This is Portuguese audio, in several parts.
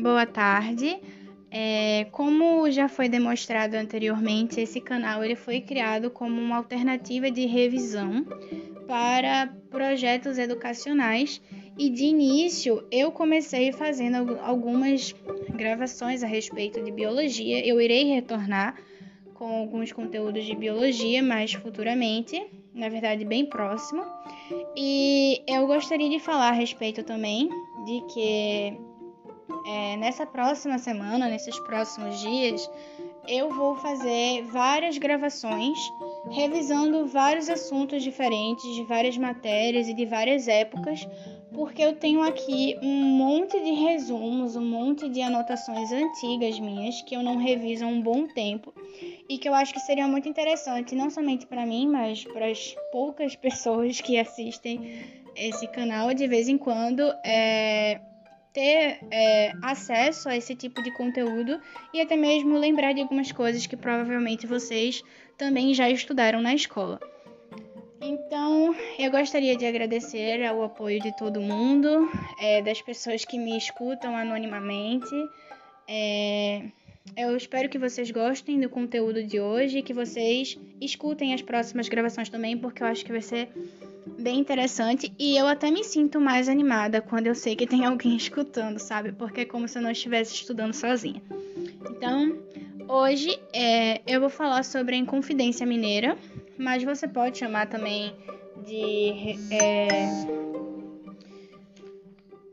boa tarde. É, como já foi demonstrado anteriormente, esse canal ele foi criado como uma alternativa de revisão para projetos educacionais e de início eu comecei fazendo algumas gravações a respeito de biologia. Eu irei retornar com alguns conteúdos de biologia mais futuramente, na verdade bem próximo. E eu gostaria de falar a respeito também de que é, nessa próxima semana, nesses próximos dias, eu vou fazer várias gravações revisando vários assuntos diferentes, de várias matérias e de várias épocas, porque eu tenho aqui um monte de resumos, um monte de anotações antigas minhas que eu não reviso há um bom tempo e que eu acho que seria muito interessante, não somente para mim, mas para as poucas pessoas que assistem esse canal de vez em quando. É ter é, acesso a esse tipo de conteúdo e até mesmo lembrar de algumas coisas que provavelmente vocês também já estudaram na escola. Então, eu gostaria de agradecer ao apoio de todo mundo, é, das pessoas que me escutam anonimamente. É, eu espero que vocês gostem do conteúdo de hoje, que vocês escutem as próximas gravações também, porque eu acho que vai ser bem interessante e eu até me sinto mais animada quando eu sei que tem alguém escutando, sabe? Porque é como se eu não estivesse estudando sozinha. Então, hoje é, eu vou falar sobre a Inconfidência Mineira, mas você pode chamar também de. É,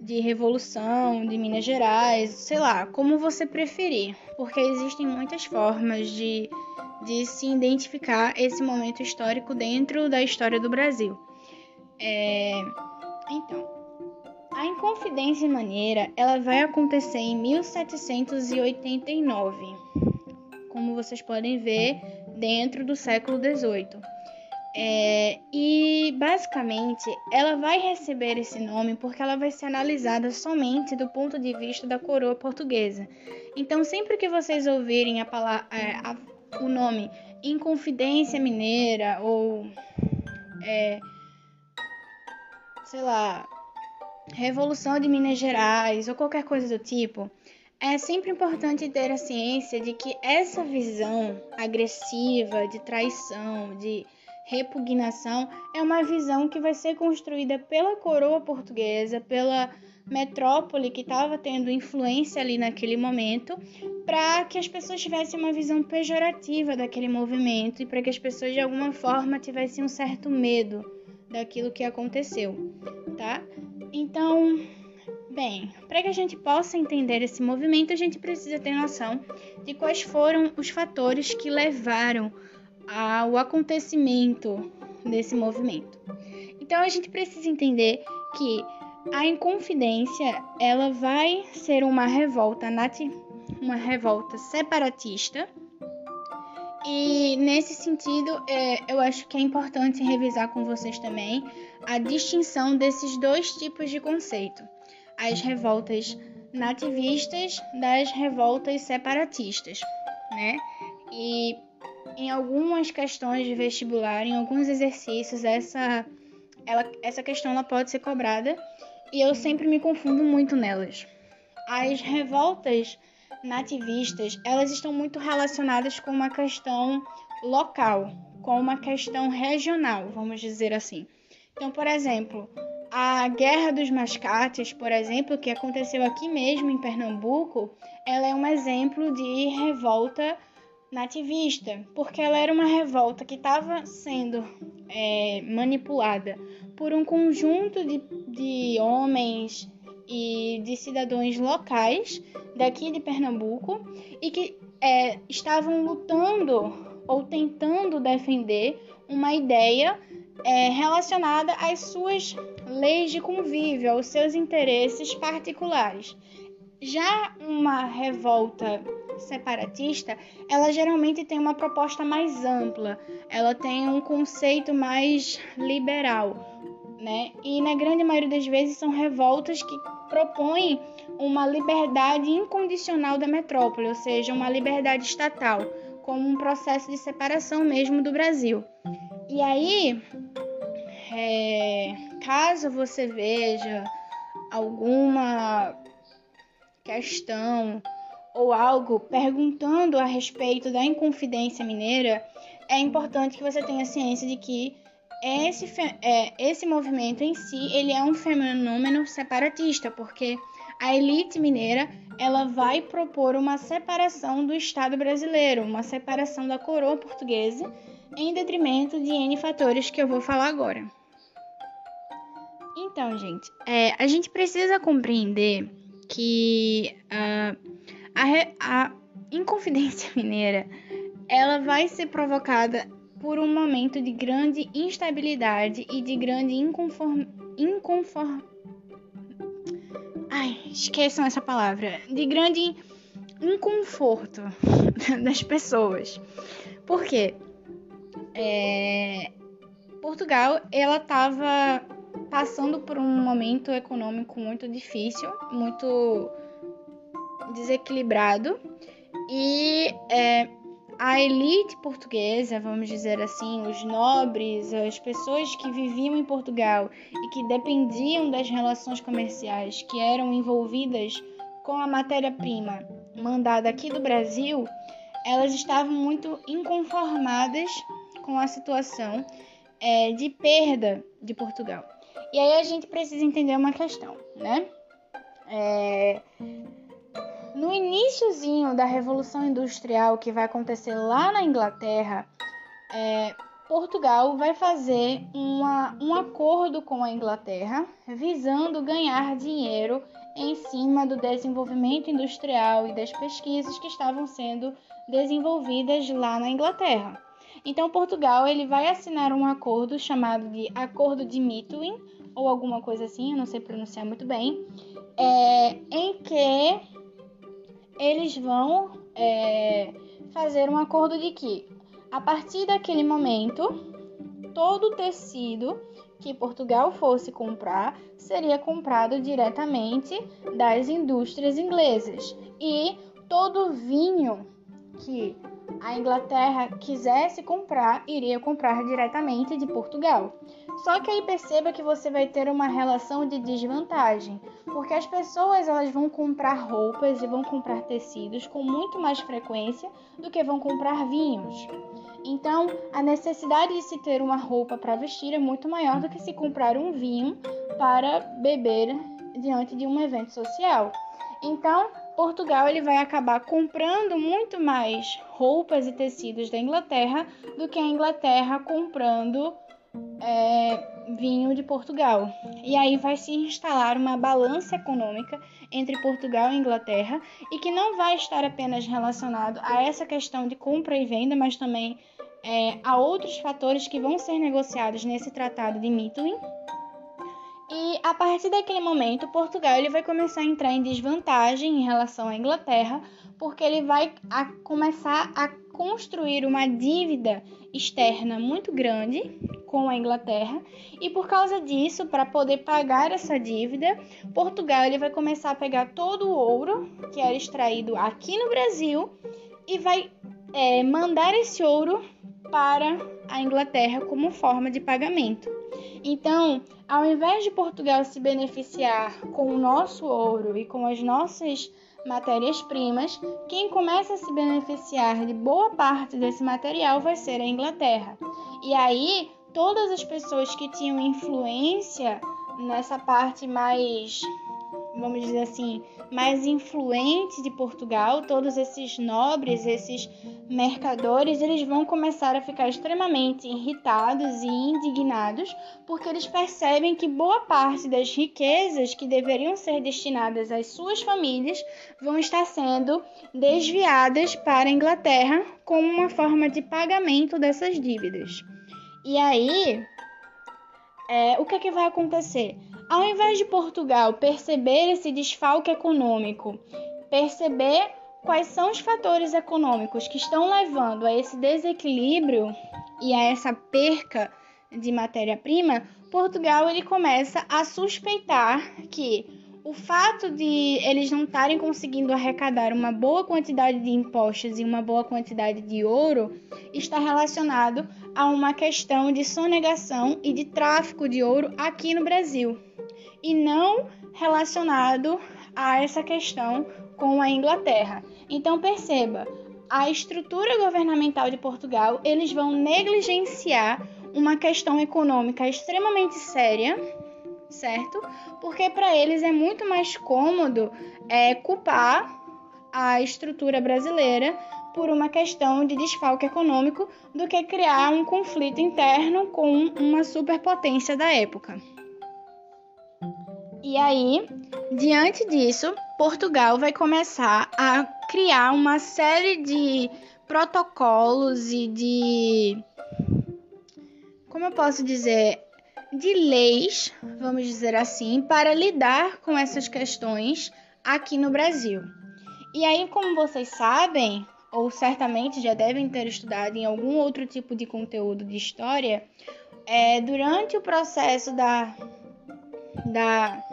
de Revolução, de Minas Gerais, sei lá, como você preferir, porque existem muitas formas de, de se identificar esse momento histórico dentro da história do Brasil. É... Então, a Inconfidência Maneira ela vai acontecer em 1789, como vocês podem ver, dentro do século XVIII. É, e basicamente ela vai receber esse nome porque ela vai ser analisada somente do ponto de vista da coroa portuguesa. Então, sempre que vocês ouvirem a palavra, é, a, o nome Inconfidência Mineira ou é, sei lá, Revolução de Minas Gerais ou qualquer coisa do tipo, é sempre importante ter a ciência de que essa visão agressiva, de traição, de repugnação, é uma visão que vai ser construída pela coroa portuguesa, pela metrópole que estava tendo influência ali naquele momento, para que as pessoas tivessem uma visão pejorativa daquele movimento e para que as pessoas de alguma forma tivessem um certo medo daquilo que aconteceu, tá? Então, bem, para que a gente possa entender esse movimento, a gente precisa ter noção de quais foram os fatores que levaram ao acontecimento desse movimento. Então, a gente precisa entender que a Inconfidência ela vai ser uma revolta uma revolta separatista e nesse sentido, é, eu acho que é importante revisar com vocês também a distinção desses dois tipos de conceito: as revoltas nativistas das revoltas separatistas, né? E em algumas questões de vestibular, em alguns exercícios, essa, ela, essa questão ela pode ser cobrada e eu sempre me confundo muito nelas. As revoltas nativistas, elas estão muito relacionadas com uma questão local, com uma questão regional, vamos dizer assim. Então, por exemplo, a Guerra dos Mascates, por exemplo, que aconteceu aqui mesmo em Pernambuco, ela é um exemplo de revolta nativista, porque ela era uma revolta que estava sendo é, manipulada por um conjunto de, de homens e de cidadãos locais daqui de Pernambuco e que é, estavam lutando ou tentando defender uma ideia é, relacionada às suas leis de convívio, aos seus interesses particulares. Já uma revolta separatista, ela geralmente tem uma proposta mais ampla, ela tem um conceito mais liberal, né? E na grande maioria das vezes são revoltas que propõem uma liberdade incondicional da metrópole, ou seja, uma liberdade estatal, como um processo de separação mesmo do Brasil. E aí, é, caso você veja alguma questão ou algo perguntando a respeito da Inconfidência Mineira, é importante que você tenha ciência de que esse, é, esse movimento em si ele é um fenômeno separatista, porque a elite mineira ela vai propor uma separação do Estado brasileiro, uma separação da coroa portuguesa, em detrimento de N fatores que eu vou falar agora. Então, gente, é, a gente precisa compreender que uh, a, a Inconfidência Mineira ela vai ser provocada por um momento de grande instabilidade e de grande inconform... inconform... Ai, esqueçam essa palavra. De grande inconforto das pessoas. Por quê? É... Portugal, ela estava passando por um momento econômico muito difícil, muito desequilibrado e é, a elite portuguesa, vamos dizer assim, os nobres, as pessoas que viviam em Portugal e que dependiam das relações comerciais que eram envolvidas com a matéria-prima mandada aqui do Brasil, elas estavam muito inconformadas com a situação é, de perda de Portugal. E aí a gente precisa entender uma questão, né? É, no iníciozinho da Revolução Industrial que vai acontecer lá na Inglaterra, é, Portugal vai fazer uma, um acordo com a Inglaterra visando ganhar dinheiro em cima do desenvolvimento industrial e das pesquisas que estavam sendo desenvolvidas lá na Inglaterra. Então Portugal ele vai assinar um acordo chamado de Acordo de Mitwin ou alguma coisa assim, eu não sei pronunciar muito bem, é, em que eles vão é, fazer um acordo de que, a partir daquele momento, todo o tecido que Portugal fosse comprar seria comprado diretamente das indústrias inglesas. E todo vinho que a Inglaterra quisesse comprar iria comprar diretamente de Portugal. Só que aí perceba que você vai ter uma relação de desvantagem, porque as pessoas elas vão comprar roupas e vão comprar tecidos com muito mais frequência do que vão comprar vinhos. Então, a necessidade de se ter uma roupa para vestir é muito maior do que se comprar um vinho para beber diante de um evento social. Então, Portugal ele vai acabar comprando muito mais roupas e tecidos da Inglaterra do que a Inglaterra comprando é, vinho de Portugal. E aí vai se instalar uma balança econômica entre Portugal e Inglaterra e que não vai estar apenas relacionado a essa questão de compra e venda, mas também é, a outros fatores que vão ser negociados nesse tratado de Mittwin. E a partir daquele momento, Portugal ele vai começar a entrar em desvantagem em relação à Inglaterra, porque ele vai a começar a construir uma dívida externa muito grande com a Inglaterra. E por causa disso, para poder pagar essa dívida, Portugal ele vai começar a pegar todo o ouro que era extraído aqui no Brasil e vai é, mandar esse ouro para a Inglaterra como forma de pagamento. Então, ao invés de Portugal se beneficiar com o nosso ouro e com as nossas matérias-primas, quem começa a se beneficiar de boa parte desse material vai ser a Inglaterra. E aí, todas as pessoas que tinham influência nessa parte mais, vamos dizer assim, mais influente de Portugal, todos esses nobres, esses mercadores, eles vão começar a ficar extremamente irritados e indignados, porque eles percebem que boa parte das riquezas que deveriam ser destinadas às suas famílias vão estar sendo desviadas para a Inglaterra como uma forma de pagamento dessas dívidas. E aí, é, o que, é que vai acontecer? Ao invés de Portugal perceber esse desfalque econômico, perceber quais são os fatores econômicos que estão levando a esse desequilíbrio e a essa perca de matéria-prima, Portugal ele começa a suspeitar que o fato de eles não estarem conseguindo arrecadar uma boa quantidade de impostos e uma boa quantidade de ouro está relacionado a uma questão de sonegação e de tráfico de ouro aqui no Brasil e não relacionado a essa questão com a Inglaterra. Então perceba, a estrutura governamental de Portugal, eles vão negligenciar uma questão econômica extremamente séria, certo? Porque para eles é muito mais cômodo é, culpar a estrutura brasileira por uma questão de desfalque econômico do que criar um conflito interno com uma superpotência da época. E aí, diante disso, Portugal vai começar a criar uma série de protocolos e de como eu posso dizer, de leis, vamos dizer assim, para lidar com essas questões aqui no Brasil. E aí, como vocês sabem, ou certamente já devem ter estudado em algum outro tipo de conteúdo de história, é, durante o processo da, da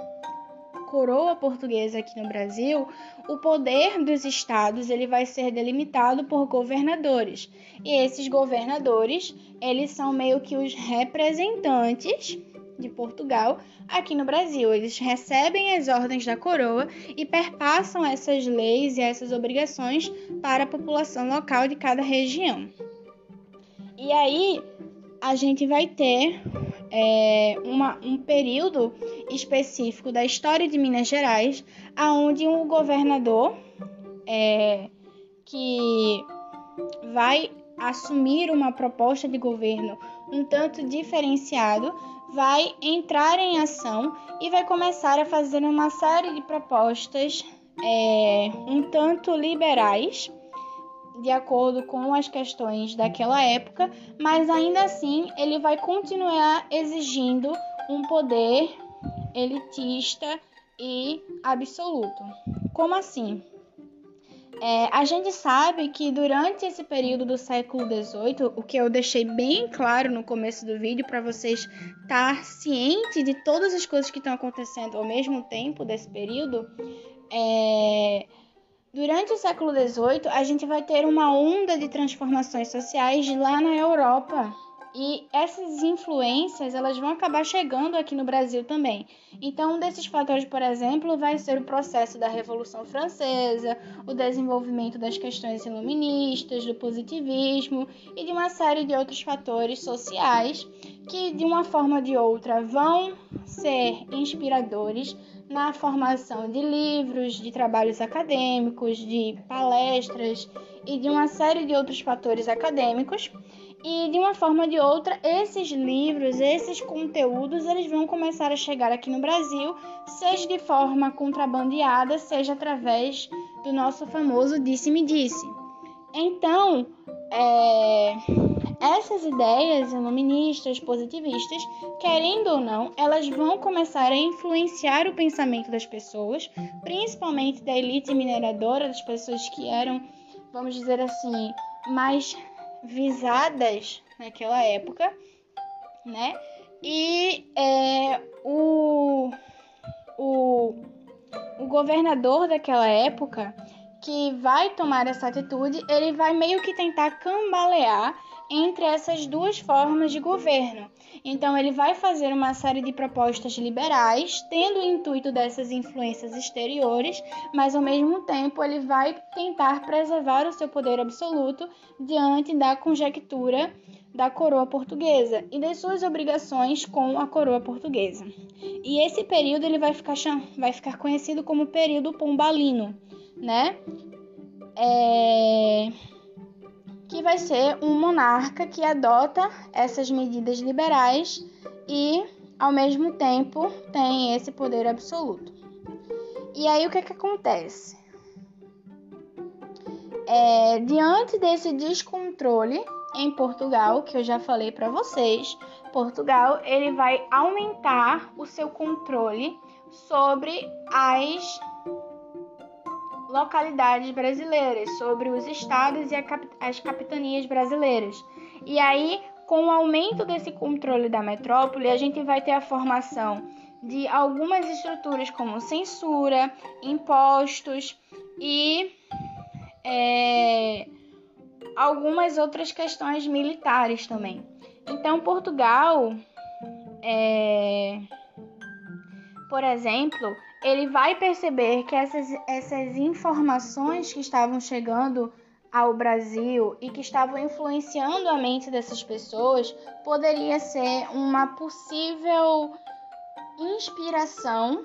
coroa portuguesa aqui no Brasil, o poder dos estados ele vai ser delimitado por governadores. E esses governadores, eles são meio que os representantes de Portugal aqui no Brasil. Eles recebem as ordens da coroa e perpassam essas leis e essas obrigações para a população local de cada região. E aí a gente vai ter é, uma, um período específico da história de Minas Gerais, aonde um governador é, que vai assumir uma proposta de governo um tanto diferenciado, vai entrar em ação e vai começar a fazer uma série de propostas é, um tanto liberais de acordo com as questões daquela época, mas ainda assim ele vai continuar exigindo um poder elitista e absoluto. Como assim? É, a gente sabe que durante esse período do século XVIII, o que eu deixei bem claro no começo do vídeo para vocês estar ciente de todas as coisas que estão acontecendo ao mesmo tempo desse período, é, Durante o século XVIII, a gente vai ter uma onda de transformações sociais lá na Europa. E essas influências elas vão acabar chegando aqui no Brasil também. Então, um desses fatores, por exemplo, vai ser o processo da Revolução Francesa, o desenvolvimento das questões iluministas, do positivismo e de uma série de outros fatores sociais que, de uma forma ou de outra, vão ser inspiradores na formação de livros, de trabalhos acadêmicos, de palestras e de uma série de outros fatores acadêmicos. E de uma forma ou de outra, esses livros, esses conteúdos, eles vão começar a chegar aqui no Brasil, seja de forma contrabandeada, seja através do nosso famoso disse-me disse. Então, é essas ideias iluministas, positivistas, querendo ou não, elas vão começar a influenciar o pensamento das pessoas, principalmente da elite mineradora, das pessoas que eram, vamos dizer assim, mais visadas naquela época, né? E é, o, o, o governador daquela época que vai tomar essa atitude, ele vai meio que tentar cambalear entre essas duas formas de governo. Então, ele vai fazer uma série de propostas liberais, tendo o intuito dessas influências exteriores, mas ao mesmo tempo ele vai tentar preservar o seu poder absoluto diante da conjectura da coroa portuguesa e das suas obrigações com a coroa portuguesa. E esse período ele vai ficar, vai ficar conhecido como período pombalino, né? É que vai ser um monarca que adota essas medidas liberais e, ao mesmo tempo, tem esse poder absoluto. E aí o que, que acontece? É, diante desse descontrole em Portugal, que eu já falei para vocês, Portugal ele vai aumentar o seu controle sobre as localidades brasileiras, sobre os estados e cap as capitanias brasileiras. E aí, com o aumento desse controle da metrópole, a gente vai ter a formação de algumas estruturas como censura, impostos e é, algumas outras questões militares também. Então, Portugal, é, por exemplo, ele vai perceber que essas, essas informações que estavam chegando ao Brasil e que estavam influenciando a mente dessas pessoas poderia ser uma possível inspiração,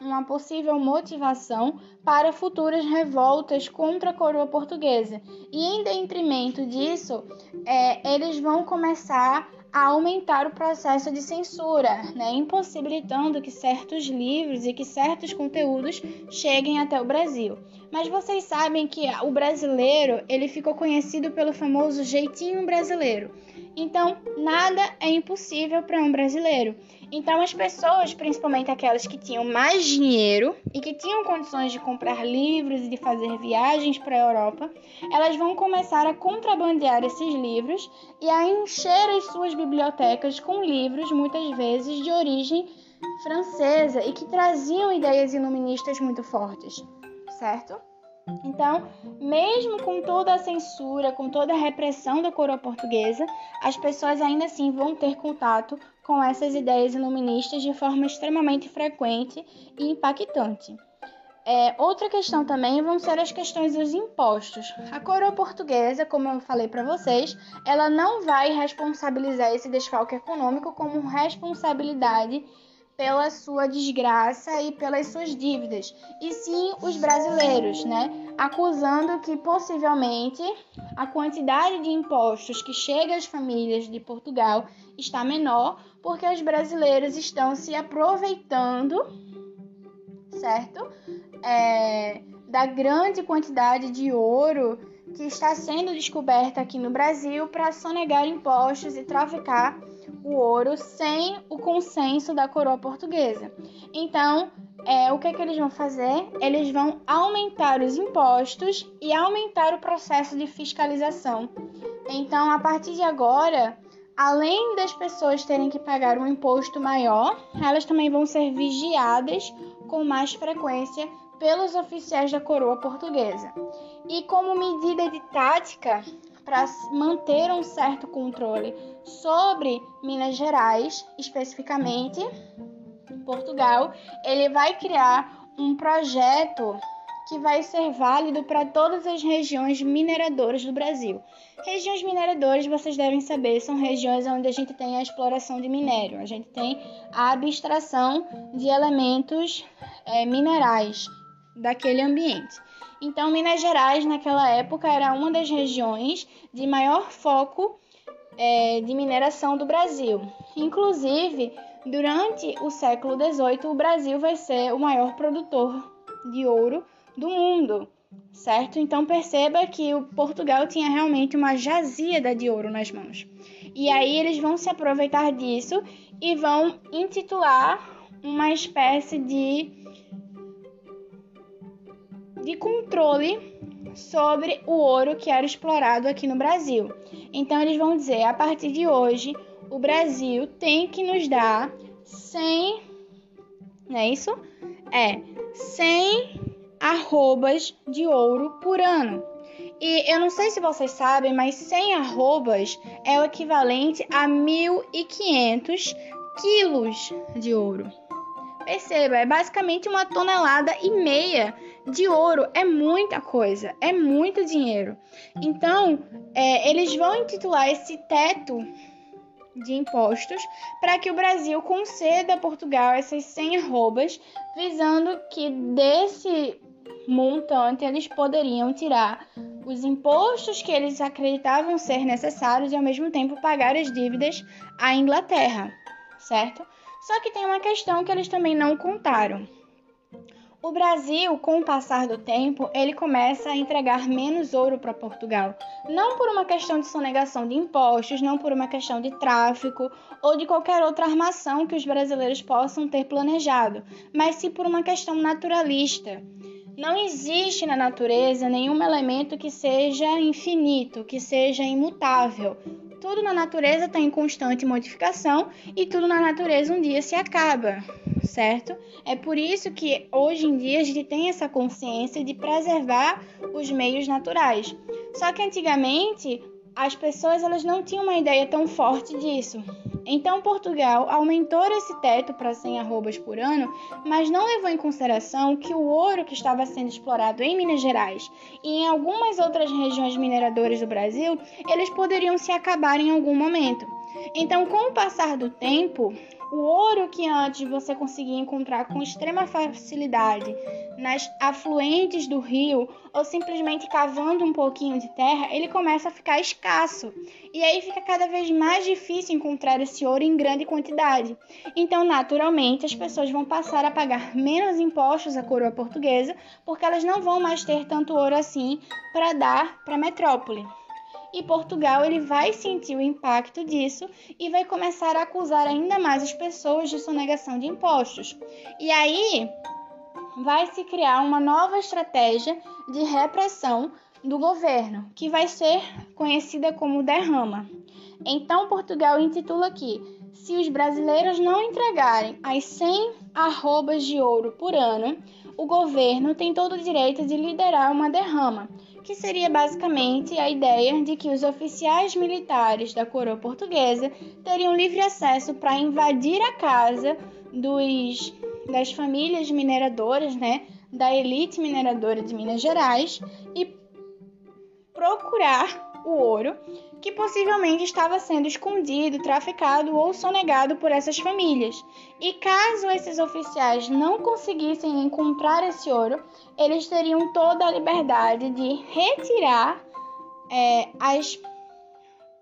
uma possível motivação para futuras revoltas contra a coroa portuguesa. E em detrimento disso, é, eles vão começar a aumentar o processo de censura, né, impossibilitando que certos livros e que certos conteúdos cheguem até o Brasil. Mas vocês sabem que o brasileiro ele ficou conhecido pelo famoso jeitinho brasileiro. Então, nada é impossível para um brasileiro. Então, as pessoas, principalmente aquelas que tinham mais dinheiro e que tinham condições de comprar livros e de fazer viagens para a Europa, elas vão começar a contrabandear esses livros e a encher as suas bibliotecas com livros, muitas vezes de origem francesa e que traziam ideias iluministas muito fortes, certo? Então, mesmo com toda a censura, com toda a repressão da coroa portuguesa, as pessoas ainda assim vão ter contato com essas ideias iluministas de forma extremamente frequente e impactante. É, outra questão também vão ser as questões dos impostos. A coroa portuguesa, como eu falei para vocês, ela não vai responsabilizar esse desfalque econômico como responsabilidade pela sua desgraça e pelas suas dívidas, e sim os brasileiros, né? Acusando que possivelmente a quantidade de impostos que chega às famílias de Portugal está menor porque os brasileiros estão se aproveitando, certo? É, da grande quantidade de ouro que está sendo descoberta aqui no Brasil para sonegar impostos e traficar o ouro sem o consenso da coroa portuguesa. Então, é, o que, é que eles vão fazer? Eles vão aumentar os impostos e aumentar o processo de fiscalização. Então, a partir de agora, além das pessoas terem que pagar um imposto maior, elas também vão ser vigiadas com mais frequência pelos oficiais da coroa portuguesa. E como medida de tática, para manter um certo controle sobre Minas Gerais, especificamente Portugal, ele vai criar um projeto que vai ser válido para todas as regiões mineradoras do Brasil. Regiões mineradoras, vocês devem saber, são regiões onde a gente tem a exploração de minério, a gente tem a abstração de elementos é, minerais daquele ambiente. Então, Minas Gerais, naquela época, era uma das regiões de maior foco é, de mineração do Brasil. Inclusive, durante o século XVIII, o Brasil vai ser o maior produtor de ouro do mundo, certo? Então perceba que o Portugal tinha realmente uma jazida de ouro nas mãos. E aí eles vão se aproveitar disso e vão intitular uma espécie de de controle sobre o ouro que era explorado aqui no Brasil. Então eles vão dizer, a partir de hoje, o Brasil tem que nos dar 100, não é isso? É, 100 arrobas de ouro por ano. E eu não sei se vocês sabem, mas 100 arrobas é o equivalente a 1.500 quilos de ouro. Perceba, é basicamente uma tonelada e meia de ouro. É muita coisa, é muito dinheiro. Então, é, eles vão intitular esse teto de impostos para que o Brasil conceda a Portugal essas 100 arrobas, visando que desse montante eles poderiam tirar os impostos que eles acreditavam ser necessários e ao mesmo tempo pagar as dívidas à Inglaterra, certo? Só que tem uma questão que eles também não contaram. O Brasil, com o passar do tempo, ele começa a entregar menos ouro para Portugal. Não por uma questão de sonegação de impostos, não por uma questão de tráfico ou de qualquer outra armação que os brasileiros possam ter planejado, mas sim por uma questão naturalista. Não existe na natureza nenhum elemento que seja infinito, que seja imutável. Tudo na natureza está em constante modificação e tudo na natureza um dia se acaba, certo? É por isso que hoje em dia a gente tem essa consciência de preservar os meios naturais. Só que antigamente as pessoas elas não tinham uma ideia tão forte disso. Então Portugal aumentou esse teto para 100 arrobas por ano, mas não levou em consideração que o ouro que estava sendo explorado em Minas Gerais e em algumas outras regiões mineradoras do Brasil, eles poderiam se acabar em algum momento. Então, com o passar do tempo, o ouro que antes você conseguia encontrar com extrema facilidade nas afluentes do rio ou simplesmente cavando um pouquinho de terra, ele começa a ficar escasso. E aí fica cada vez mais difícil encontrar esse ouro em grande quantidade. Então, naturalmente, as pessoas vão passar a pagar menos impostos à coroa portuguesa, porque elas não vão mais ter tanto ouro assim para dar para a metrópole e Portugal ele vai sentir o impacto disso e vai começar a acusar ainda mais as pessoas de sonegação de impostos. E aí vai se criar uma nova estratégia de repressão do governo, que vai ser conhecida como derrama. Então Portugal intitula aqui: se os brasileiros não entregarem as 100 arrobas de ouro por ano, o governo tem todo o direito de liderar uma derrama, que seria basicamente a ideia de que os oficiais militares da coroa portuguesa teriam livre acesso para invadir a casa dos, das famílias mineradoras, né, da elite mineradora de Minas Gerais e procurar o ouro que possivelmente estava sendo escondido, traficado ou sonegado por essas famílias. E caso esses oficiais não conseguissem encontrar esse ouro, eles teriam toda a liberdade de retirar é, as,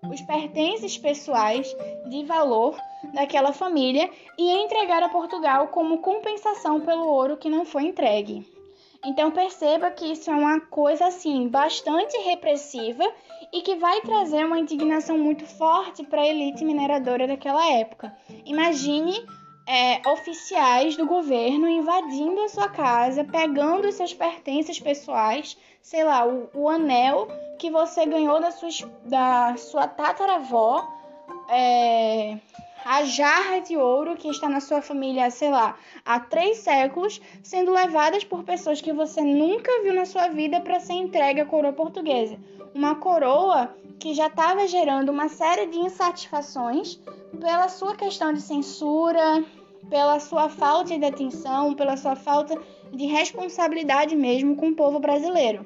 os pertences pessoais de valor daquela família e entregar a Portugal como compensação pelo ouro que não foi entregue. Então perceba que isso é uma coisa assim bastante repressiva e que vai trazer uma indignação muito forte para a elite mineradora daquela época. Imagine é, oficiais do governo invadindo a sua casa, pegando seus pertences pessoais, sei lá, o, o anel que você ganhou da sua, da sua tataravó, é, a jarra de ouro que está na sua família, sei lá, há três séculos, sendo levadas por pessoas que você nunca viu na sua vida para ser entregue à coroa portuguesa. Uma coroa que já estava gerando uma série de insatisfações pela sua questão de censura, pela sua falta de atenção, pela sua falta de responsabilidade mesmo com o povo brasileiro.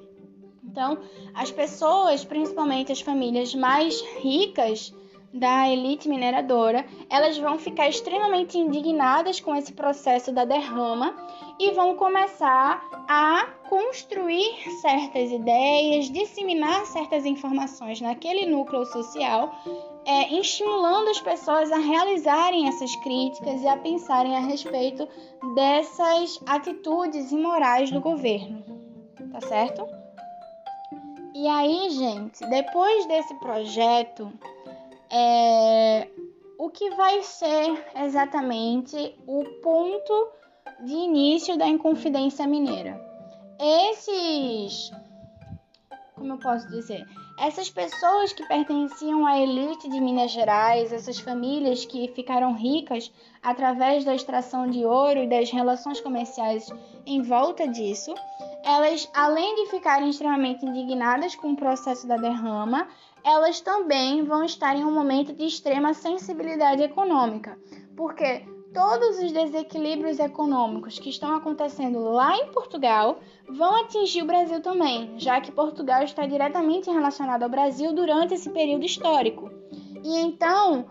Então, as pessoas, principalmente as famílias mais ricas, da elite mineradora, elas vão ficar extremamente indignadas com esse processo da derrama e vão começar a construir certas ideias, disseminar certas informações naquele núcleo social, é, estimulando as pessoas a realizarem essas críticas e a pensarem a respeito dessas atitudes imorais do governo. Tá certo? E aí, gente, depois desse projeto, é, o que vai ser exatamente o ponto de início da Inconfidência Mineira. Esses, como eu posso dizer, essas pessoas que pertenciam à elite de Minas Gerais, essas famílias que ficaram ricas através da extração de ouro e das relações comerciais em volta disso, elas, além de ficarem extremamente indignadas com o processo da derrama, elas também vão estar em um momento de extrema sensibilidade econômica, porque todos os desequilíbrios econômicos que estão acontecendo lá em Portugal vão atingir o Brasil também, já que Portugal está diretamente relacionado ao Brasil durante esse período histórico. E então,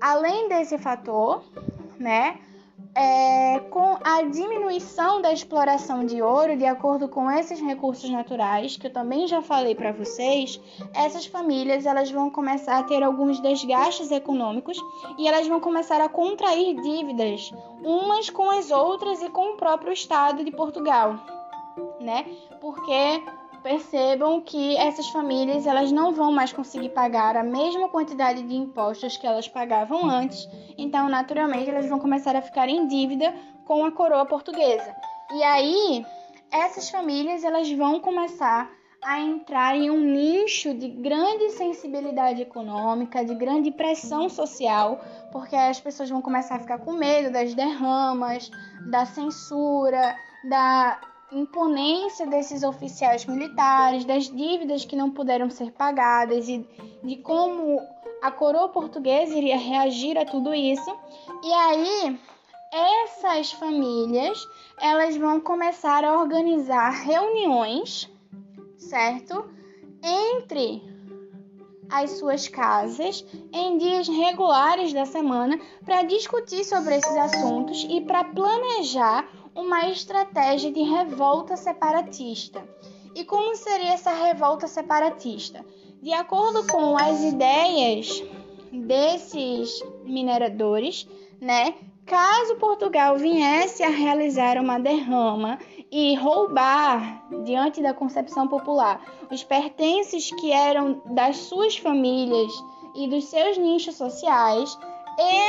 além desse fator, né, é, com a diminuição da exploração de ouro, de acordo com esses recursos naturais, que eu também já falei para vocês, essas famílias elas vão começar a ter alguns desgastes econômicos e elas vão começar a contrair dívidas umas com as outras e com o próprio Estado de Portugal, né? Porque percebam que essas famílias elas não vão mais conseguir pagar a mesma quantidade de impostos que elas pagavam antes, então naturalmente elas vão começar a ficar em dívida com a coroa portuguesa. E aí essas famílias elas vão começar a entrar em um nicho de grande sensibilidade econômica, de grande pressão social, porque as pessoas vão começar a ficar com medo das derramas, da censura, da imponência desses oficiais militares, das dívidas que não puderam ser pagadas e de como a coroa portuguesa iria reagir a tudo isso. E aí, essas famílias, elas vão começar a organizar reuniões, certo? Entre as suas casas em dias regulares da semana para discutir sobre esses assuntos e para planejar uma estratégia de revolta separatista. E como seria essa revolta separatista? De acordo com as ideias desses mineradores, né, caso Portugal viesse a realizar uma derrama e roubar diante da concepção popular os pertences que eram das suas famílias e dos seus nichos sociais,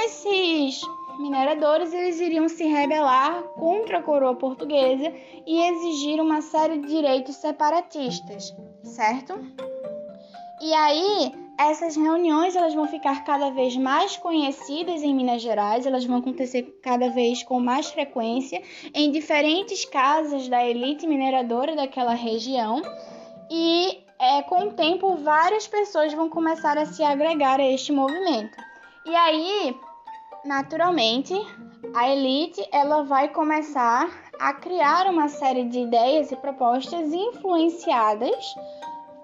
esses mineradores eles iriam se rebelar contra a coroa portuguesa e exigir uma série de direitos separatistas, certo? E aí, essas reuniões elas vão ficar cada vez mais conhecidas em Minas Gerais, elas vão acontecer cada vez com mais frequência em diferentes casas da elite mineradora daquela região. E é, com o tempo, várias pessoas vão começar a se agregar a este movimento. E aí, naturalmente, a elite ela vai começar a criar uma série de ideias e propostas influenciadas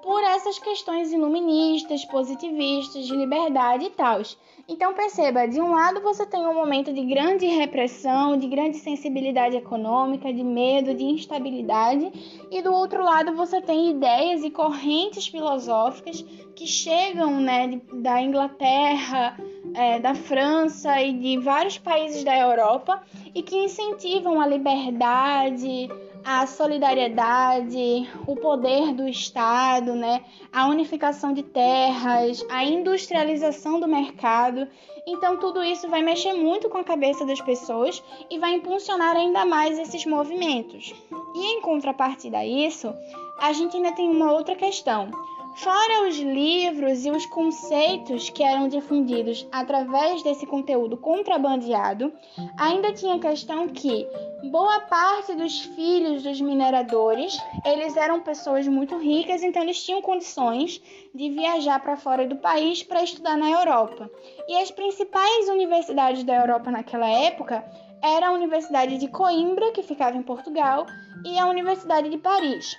por essas questões iluministas, positivistas, de liberdade e tal. Então perceba, de um lado você tem um momento de grande repressão, de grande sensibilidade econômica, de medo, de instabilidade, e do outro lado você tem ideias e correntes filosóficas que chegam né, da Inglaterra, é, da França e de vários países da Europa e que incentivam a liberdade, a solidariedade, o poder do Estado, né? a unificação de terras, a industrialização do mercado. Então, tudo isso vai mexer muito com a cabeça das pessoas e vai impulsionar ainda mais esses movimentos. E em contrapartida a isso, a gente ainda tem uma outra questão. Fora os livros e os conceitos que eram difundidos através desse conteúdo contrabandeado, ainda tinha a questão que boa parte dos filhos dos mineradores, eles eram pessoas muito ricas, então eles tinham condições de viajar para fora do país para estudar na Europa. E as principais universidades da Europa naquela época eram a Universidade de Coimbra, que ficava em Portugal, e a Universidade de Paris.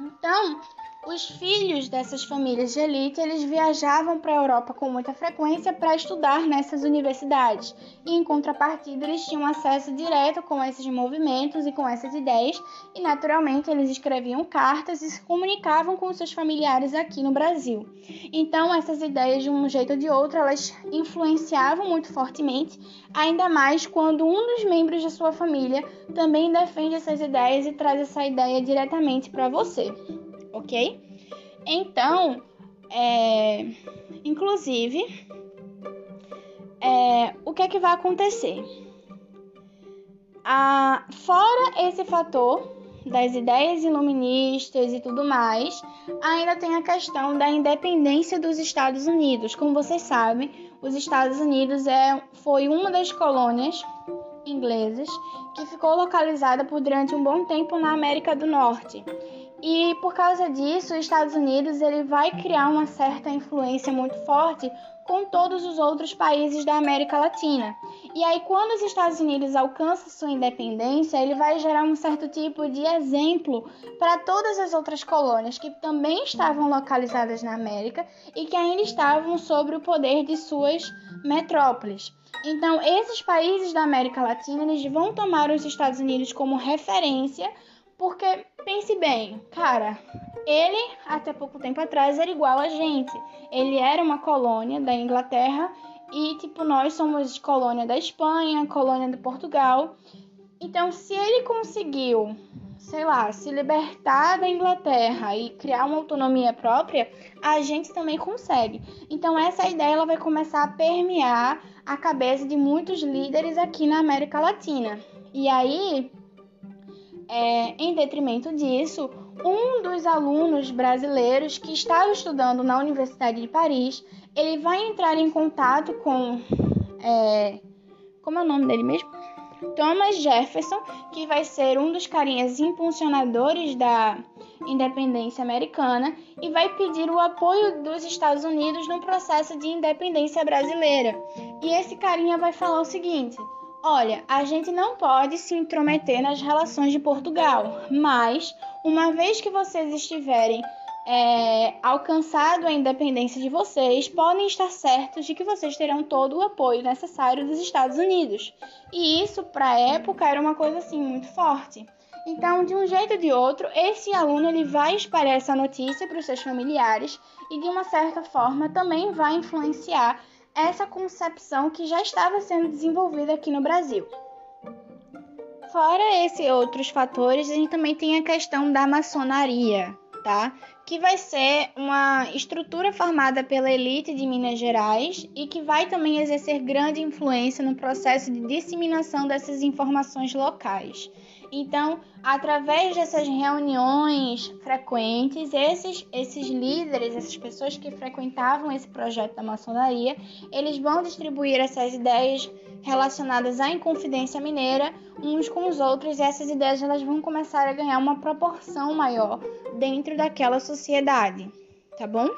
Então, os filhos dessas famílias de elite, eles viajavam para a Europa com muita frequência para estudar nessas universidades. E em contrapartida, eles tinham acesso direto com esses movimentos e com essas ideias, e naturalmente eles escreviam cartas e se comunicavam com seus familiares aqui no Brasil. Então, essas ideias de um jeito ou de outro, elas influenciavam muito fortemente, ainda mais quando um dos membros da sua família também defende essas ideias e traz essa ideia diretamente para você ok? Então, é, inclusive, é, o que é que vai acontecer? A, fora esse fator das ideias iluministas e tudo mais, ainda tem a questão da independência dos Estados Unidos. Como vocês sabem, os Estados Unidos é, foi uma das colônias inglesas que ficou localizada por durante um bom tempo na América do Norte. E por causa disso, os Estados Unidos ele vai criar uma certa influência muito forte com todos os outros países da América Latina. E aí, quando os Estados Unidos alcançam sua independência, ele vai gerar um certo tipo de exemplo para todas as outras colônias que também estavam localizadas na América e que ainda estavam sob o poder de suas metrópoles. Então, esses países da América Latina eles vão tomar os Estados Unidos como referência porque, pense bem, cara, ele até pouco tempo atrás era igual a gente. Ele era uma colônia da Inglaterra e, tipo, nós somos colônia da Espanha, colônia de Portugal. Então, se ele conseguiu, sei lá, se libertar da Inglaterra e criar uma autonomia própria, a gente também consegue. Então, essa ideia ela vai começar a permear a cabeça de muitos líderes aqui na América Latina. E aí, é, em detrimento disso, um dos alunos brasileiros que estava estudando na Universidade de Paris, ele vai entrar em contato com, é, como é o nome dele mesmo? Thomas Jefferson, que vai ser um dos carinhas impulsionadores da independência americana e vai pedir o apoio dos Estados Unidos no processo de independência brasileira. E esse carinha vai falar o seguinte: Olha, a gente não pode se intrometer nas relações de Portugal, mas uma vez que vocês estiverem é, alcançado a independência de vocês, podem estar certos de que vocês terão todo o apoio necessário dos Estados Unidos. E isso, para a época, era uma coisa assim muito forte. Então, de um jeito ou de outro, esse aluno ele vai espalhar essa notícia para os seus familiares e, de uma certa forma, também vai influenciar essa concepção que já estava sendo desenvolvida aqui no Brasil. Fora esses outros fatores, a gente também tem a questão da maçonaria, tá? Que vai ser uma estrutura formada pela elite de Minas Gerais e que vai também exercer grande influência no processo de disseminação dessas informações locais. Então, através dessas reuniões frequentes, esses, esses líderes, essas pessoas que frequentavam esse projeto da maçonaria, eles vão distribuir essas ideias relacionadas à Inconfidência Mineira uns com os outros e essas ideias elas vão começar a ganhar uma proporção maior dentro daquela sociedade, tá bom?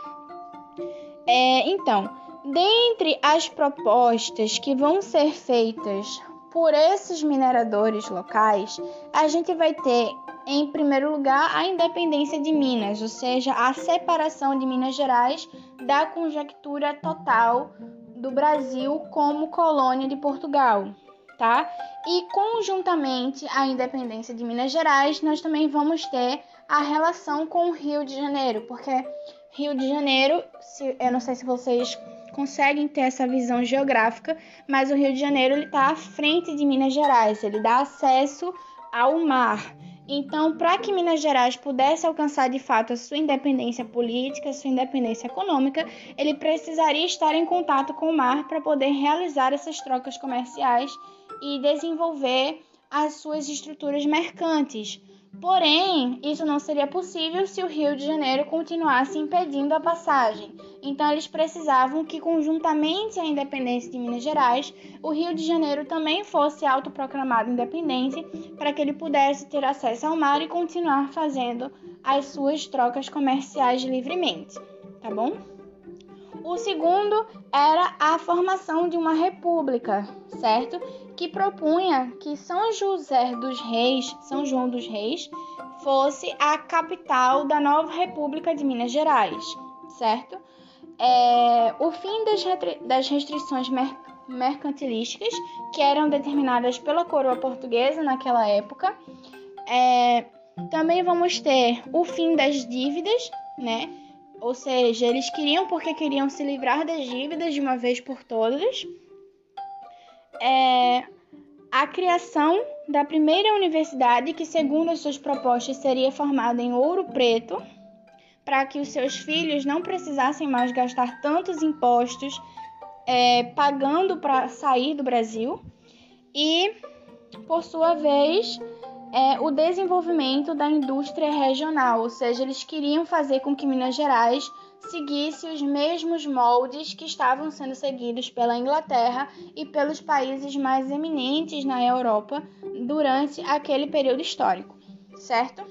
É, então, dentre as propostas que vão ser feitas por esses mineradores locais, a gente vai ter, em primeiro lugar, a independência de Minas, ou seja, a separação de Minas Gerais da conjectura total do Brasil como colônia de Portugal, tá? E conjuntamente à independência de Minas Gerais, nós também vamos ter a relação com o Rio de Janeiro, porque Rio de Janeiro, se, eu não sei se vocês conseguem ter essa visão geográfica, mas o Rio de Janeiro está à frente de Minas Gerais, ele dá acesso ao mar. Então, para que Minas Gerais pudesse alcançar de fato a sua independência política, sua independência econômica, ele precisaria estar em contato com o mar para poder realizar essas trocas comerciais e desenvolver as suas estruturas mercantes. Porém, isso não seria possível se o Rio de Janeiro continuasse impedindo a passagem. Então, eles precisavam que, conjuntamente à independência de Minas Gerais, o Rio de Janeiro também fosse autoproclamado independente para que ele pudesse ter acesso ao mar e continuar fazendo as suas trocas comerciais livremente. Tá bom? O segundo era a formação de uma república, certo? Que propunha que São José dos Reis, São João dos Reis, fosse a capital da nova República de Minas Gerais, certo? É, o fim das, das restrições mer mercantilísticas que eram determinadas pela coroa portuguesa naquela época. É, também vamos ter o fim das dívidas, né? Ou seja, eles queriam porque queriam se livrar das dívidas de uma vez por todas. É, a criação da primeira universidade, que, segundo as suas propostas, seria formada em Ouro Preto, para que os seus filhos não precisassem mais gastar tantos impostos é, pagando para sair do Brasil. E, por sua vez, é, o desenvolvimento da indústria regional, ou seja, eles queriam fazer com que Minas Gerais seguisse os mesmos moldes que estavam sendo seguidos pela Inglaterra e pelos países mais eminentes na Europa durante aquele período histórico, certo?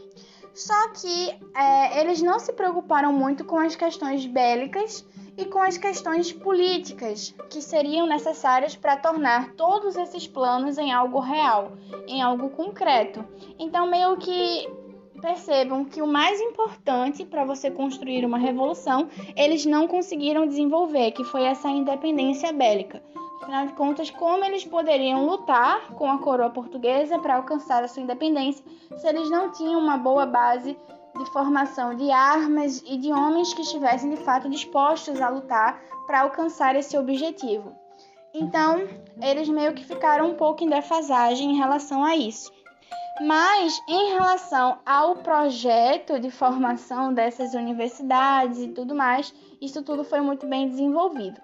Só que é, eles não se preocuparam muito com as questões bélicas e com as questões políticas que seriam necessárias para tornar todos esses planos em algo real, em algo concreto. Então, meio que percebam que o mais importante para você construir uma revolução, eles não conseguiram desenvolver, que foi essa independência bélica. Afinal de contas, como eles poderiam lutar com a coroa portuguesa para alcançar a sua independência se eles não tinham uma boa base de formação de armas e de homens que estivessem de fato dispostos a lutar para alcançar esse objetivo. Então, eles meio que ficaram um pouco em defasagem em relação a isso. Mas em relação ao projeto de formação dessas universidades e tudo mais, isso tudo foi muito bem desenvolvido.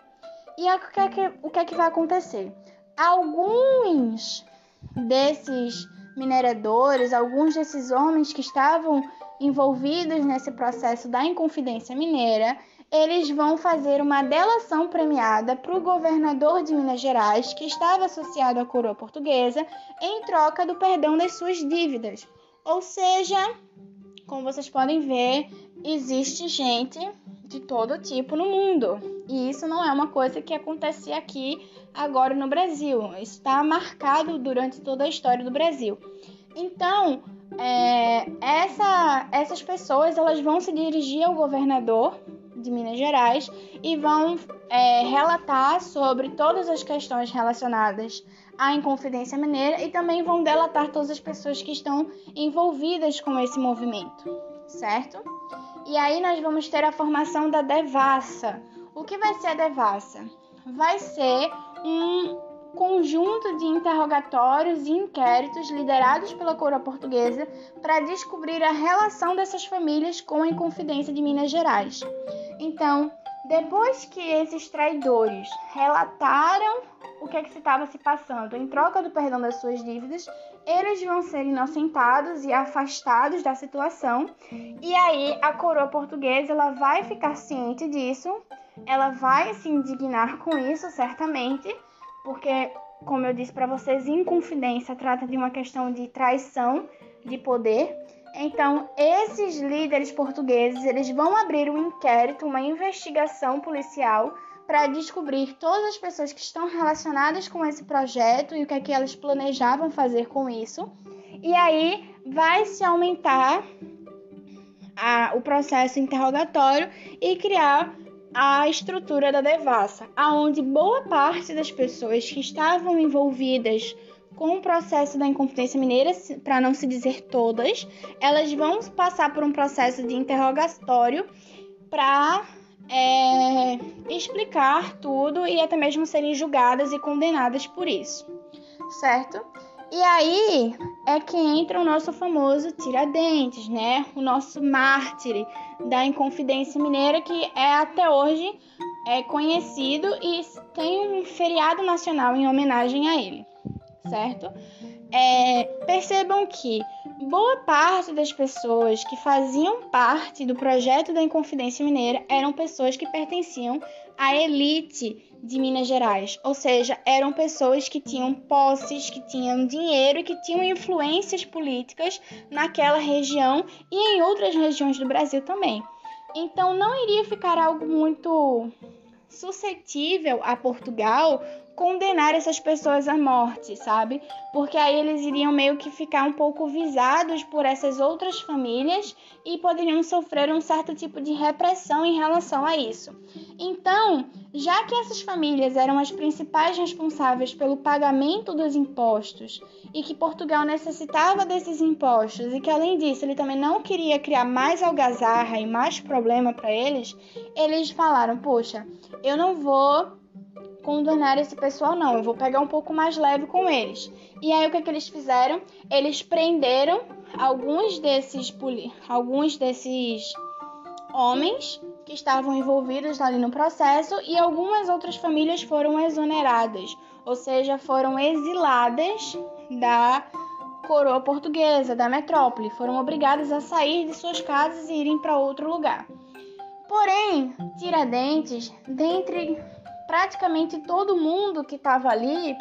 E o que é que, o que, é que vai acontecer? Alguns desses mineradores, alguns desses homens que estavam envolvidos nesse processo da Inconfidência Mineira, eles vão fazer uma delação premiada para o governador de Minas Gerais, que estava associado à coroa portuguesa, em troca do perdão das suas dívidas. Ou seja, como vocês podem ver, existe gente de todo tipo no mundo. E isso não é uma coisa que acontecia aqui agora no Brasil. Está marcado durante toda a história do Brasil. Então, é, essa, essas pessoas elas vão se dirigir ao governador de Minas Gerais e vão é, relatar sobre todas as questões relacionadas à Inconfidência Mineira e também vão delatar todas as pessoas que estão envolvidas com esse movimento, certo? E aí nós vamos ter a formação da devassa. O que vai ser a devassa? Vai ser um conjunto de interrogatórios e inquéritos liderados pela coroa portuguesa para descobrir a relação dessas famílias com a Inconfidência de Minas Gerais. Então, depois que esses traidores relataram o que, é que se estava se passando em troca do perdão das suas dívidas, eles vão ser inocentados e afastados da situação. E aí a coroa portuguesa ela vai ficar ciente disso, ela vai se indignar com isso, certamente, porque, como eu disse para vocês, Inconfidência trata de uma questão de traição de poder. Então, esses líderes portugueses, eles vão abrir um inquérito, uma investigação policial para descobrir todas as pessoas que estão relacionadas com esse projeto e o que é que elas planejavam fazer com isso. E aí vai se aumentar a, o processo interrogatório e criar a estrutura da devassa, aonde boa parte das pessoas que estavam envolvidas com o processo da Inconfidência Mineira, para não se dizer todas, elas vão passar por um processo de interrogatório para é, explicar tudo e até mesmo serem julgadas e condenadas por isso, certo? E aí é que entra o nosso famoso Tiradentes, né? O nosso mártir da Inconfidência Mineira, que é até hoje é conhecido e tem um feriado nacional em homenagem a ele, certo? É, percebam que boa parte das pessoas que faziam parte do projeto da Inconfidência Mineira eram pessoas que pertenciam à elite de Minas Gerais, ou seja, eram pessoas que tinham posses, que tinham dinheiro e que tinham influências políticas naquela região e em outras regiões do Brasil também. Então não iria ficar algo muito suscetível a Portugal condenar essas pessoas à morte, sabe? Porque aí eles iriam meio que ficar um pouco visados por essas outras famílias e poderiam sofrer um certo tipo de repressão em relação a isso. Então, já que essas famílias eram as principais responsáveis pelo pagamento dos impostos e que Portugal necessitava desses impostos e que além disso ele também não queria criar mais algazarra e mais problema para eles, eles falaram: "Poxa, eu não vou condenar esse pessoal, não. Eu vou pegar um pouco mais leve com eles. E aí o que, é que eles fizeram? Eles prenderam alguns desses alguns desses homens que estavam envolvidos ali no processo e algumas outras famílias foram exoneradas, ou seja, foram exiladas da coroa portuguesa, da metrópole, foram obrigadas a sair de suas casas e irem para outro lugar. Porém, Tiradentes, dentre praticamente todo mundo que estava ali,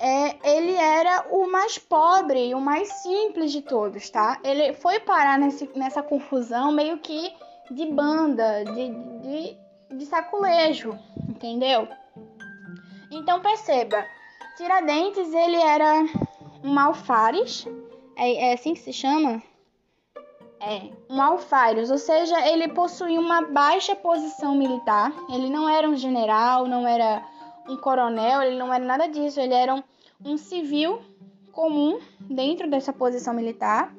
é, ele era o mais pobre o mais simples de todos, tá? Ele foi parar nesse, nessa confusão meio que de banda, de, de, de saculejo, entendeu? Então perceba, Tiradentes ele era um alfares, é, é assim que se chama? É, um alfaires, ou seja, ele possuía uma baixa posição militar. Ele não era um general, não era um coronel, ele não era nada disso. Ele era um, um civil comum dentro dessa posição militar.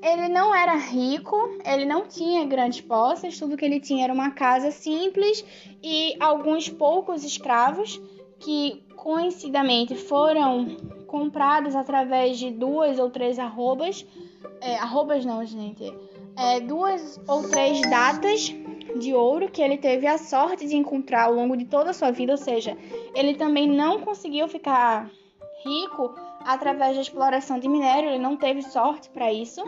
Ele não era rico, ele não tinha grandes posses, tudo que ele tinha era uma casa simples e alguns poucos escravos que coincidentemente foram comprados através de duas ou três arrobas é, arrobas não, gente, é, duas ou três datas de ouro que ele teve a sorte de encontrar ao longo de toda a sua vida, ou seja, ele também não conseguiu ficar rico através da exploração de minério, ele não teve sorte para isso.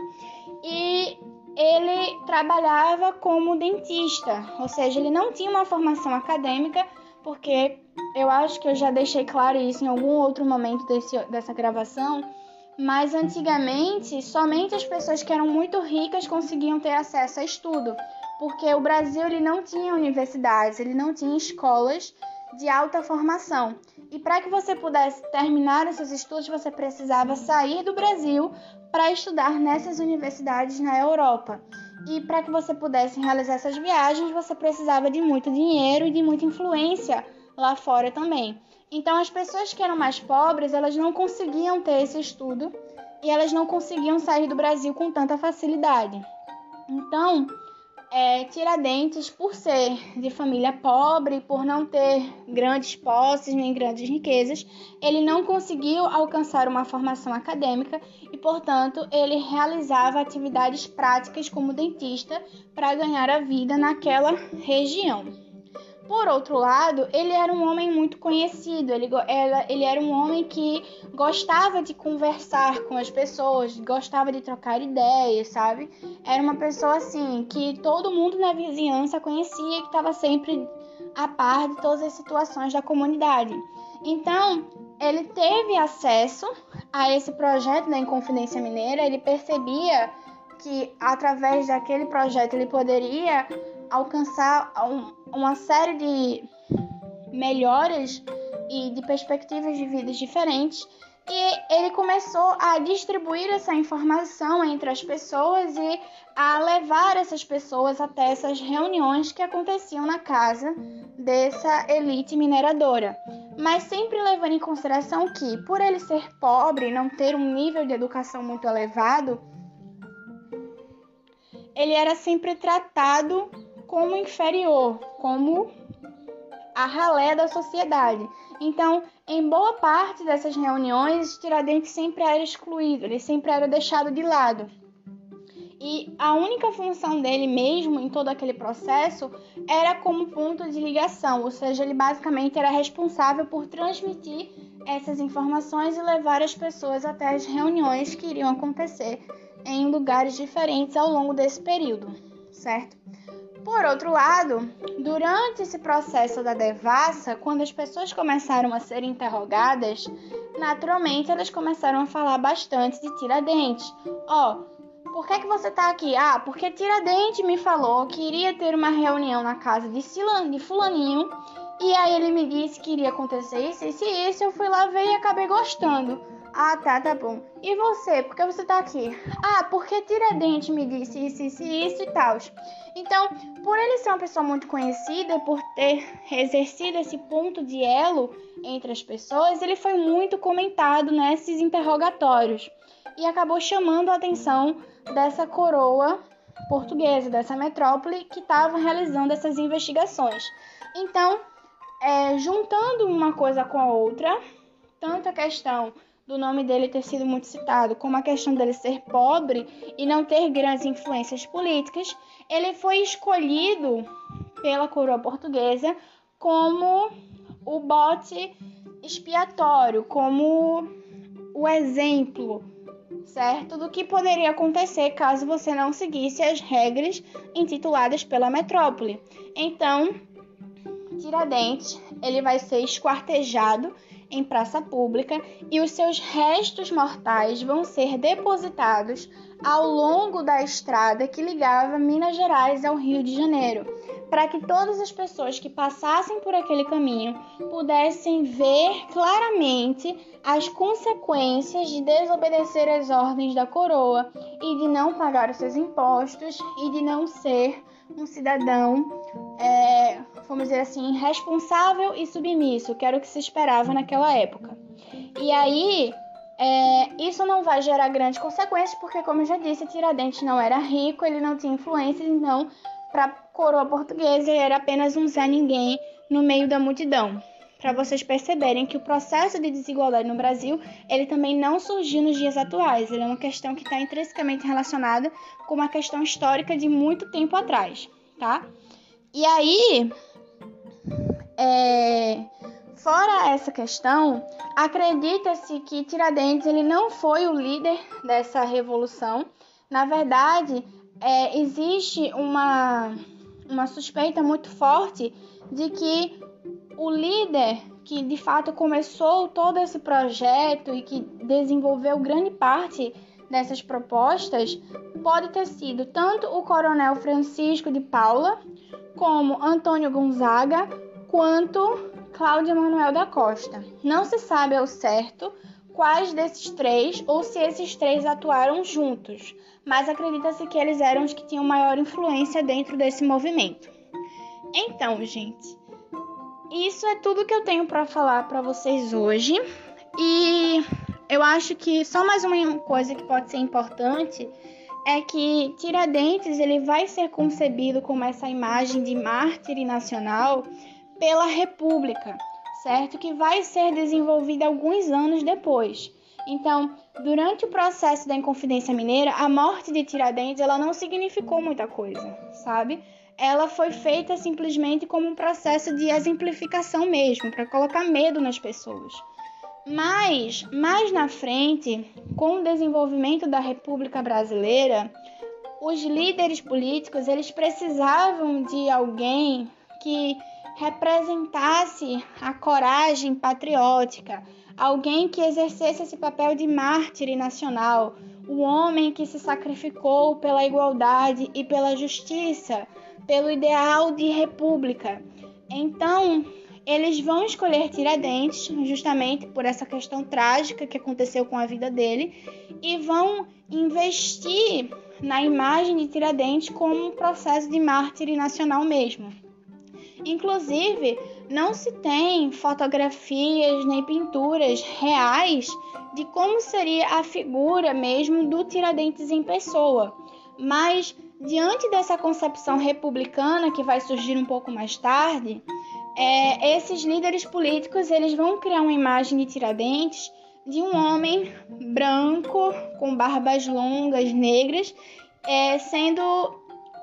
E ele trabalhava como dentista, ou seja, ele não tinha uma formação acadêmica, porque eu acho que eu já deixei claro isso em algum outro momento desse, dessa gravação, mas antigamente somente as pessoas que eram muito ricas conseguiam ter acesso a estudo, porque o Brasil ele não tinha universidades, ele não tinha escolas de alta formação. E para que você pudesse terminar os seus estudos, você precisava sair do Brasil para estudar nessas universidades na Europa. E para que você pudesse realizar essas viagens, você precisava de muito dinheiro e de muita influência lá fora também. Então, as pessoas que eram mais pobres, elas não conseguiam ter esse estudo e elas não conseguiam sair do Brasil com tanta facilidade. Então, é, Tiradentes, por ser de família pobre, por não ter grandes posses nem grandes riquezas, ele não conseguiu alcançar uma formação acadêmica e, portanto, ele realizava atividades práticas como dentista para ganhar a vida naquela região. Por outro lado, ele era um homem muito conhecido, ele, ele era um homem que gostava de conversar com as pessoas, gostava de trocar ideias, sabe? Era uma pessoa assim que todo mundo na vizinhança conhecia que estava sempre a par de todas as situações da comunidade. Então, ele teve acesso a esse projeto da Inconfidência Mineira, ele percebia que através daquele projeto ele poderia alcançar uma série de melhoras e de perspectivas de vidas diferentes. E ele começou a distribuir essa informação entre as pessoas e a levar essas pessoas até essas reuniões que aconteciam na casa dessa elite mineradora. Mas sempre levando em consideração que, por ele ser pobre, não ter um nível de educação muito elevado, ele era sempre tratado como inferior, como a ralé da sociedade. Então, em boa parte dessas reuniões, Tiradentes sempre era excluído, ele sempre era deixado de lado. E a única função dele mesmo em todo aquele processo era como ponto de ligação, ou seja, ele basicamente era responsável por transmitir essas informações e levar as pessoas até as reuniões que iriam acontecer em lugares diferentes ao longo desse período, certo? Por outro lado, durante esse processo da devassa, quando as pessoas começaram a ser interrogadas, naturalmente elas começaram a falar bastante de Tiradentes. Ó, oh, por que, que você tá aqui? Ah, porque Tiradentes me falou que iria ter uma reunião na casa de, Silan, de Fulaninho e aí ele me disse que iria acontecer isso, isso isso. Eu fui lá ver e acabei gostando. Ah, tá, tá bom. E você? Por que você tá aqui? Ah, porque Tiradentes me disse isso, isso, isso e tal. Então, por ele ser uma pessoa muito conhecida por ter exercido esse ponto de elo entre as pessoas, ele foi muito comentado nesses interrogatórios e acabou chamando a atenção dessa coroa portuguesa, dessa metrópole que estava realizando essas investigações. Então, é, juntando uma coisa com a outra, tanto a questão do nome dele ter sido muito citado, como a questão dele ser pobre e não ter grandes influências políticas, ele foi escolhido pela coroa portuguesa como o bote expiatório, como o exemplo, certo, do que poderia acontecer caso você não seguisse as regras intituladas pela metrópole. Então, Tiradentes, ele vai ser esquartejado em praça pública e os seus restos mortais vão ser depositados ao longo da estrada que ligava Minas Gerais ao Rio de Janeiro, para que todas as pessoas que passassem por aquele caminho pudessem ver claramente as consequências de desobedecer às ordens da coroa e de não pagar os seus impostos e de não ser um cidadão, é, vamos dizer assim, responsável e submisso, que era o que se esperava naquela época. E aí, é, isso não vai gerar grandes consequências, porque, como eu já disse, Tiradentes não era rico, ele não tinha influência, então, para a coroa portuguesa, ele era apenas um Zé Ninguém no meio da multidão. Para vocês perceberem que o processo de desigualdade no Brasil, ele também não surgiu nos dias atuais, ele é uma questão que está intrinsecamente relacionada com uma questão histórica de muito tempo atrás, tá? E aí, é, fora essa questão, acredita-se que Tiradentes ele não foi o líder dessa revolução. Na verdade, é, existe uma, uma suspeita muito forte de que o líder que de fato começou todo esse projeto e que desenvolveu grande parte dessas propostas pode ter sido tanto o coronel Francisco de Paula, como Antônio Gonzaga, quanto Cláudio Manuel da Costa. Não se sabe ao certo quais desses três ou se esses três atuaram juntos, mas acredita-se que eles eram os que tinham maior influência dentro desse movimento. Então, gente, isso é tudo que eu tenho para falar para vocês hoje. E eu acho que só mais uma coisa que pode ser importante é que Tiradentes ele vai ser concebido como essa imagem de mártir nacional pela República, certo? Que vai ser desenvolvida alguns anos depois. Então, durante o processo da Inconfidência Mineira, a morte de Tiradentes ela não significou muita coisa, sabe? Ela foi feita simplesmente como um processo de exemplificação mesmo, para colocar medo nas pessoas. Mas, mais na frente, com o desenvolvimento da República Brasileira, os líderes políticos eles precisavam de alguém que representasse a coragem patriótica, alguém que exercesse esse papel de mártir nacional, o homem que se sacrificou pela igualdade e pela justiça, pelo ideal de república. Então, eles vão escolher Tiradentes, justamente por essa questão trágica que aconteceu com a vida dele, e vão investir na imagem de Tiradentes como um processo de mártir nacional mesmo. Inclusive, não se tem fotografias nem pinturas reais de como seria a figura mesmo do Tiradentes em pessoa, mas diante dessa concepção republicana que vai surgir um pouco mais tarde, é, esses líderes políticos eles vão criar uma imagem de Tiradentes de um homem branco com barbas longas negras, é, sendo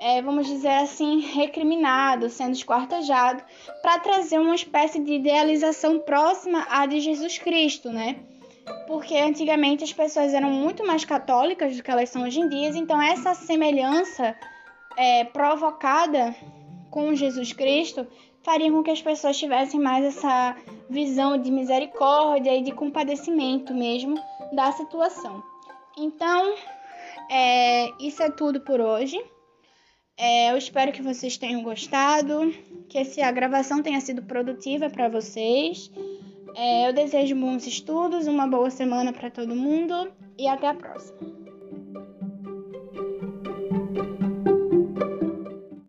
é, vamos dizer assim, recriminado, sendo esquartejado, para trazer uma espécie de idealização próxima à de Jesus Cristo, né? Porque antigamente as pessoas eram muito mais católicas do que elas são hoje em dia, então essa semelhança é, provocada com Jesus Cristo faria com que as pessoas tivessem mais essa visão de misericórdia e de compadecimento mesmo da situação. Então, é, isso é tudo por hoje. É, eu espero que vocês tenham gostado, que essa gravação tenha sido produtiva para vocês. É, eu desejo bons estudos, uma boa semana para todo mundo e até a próxima.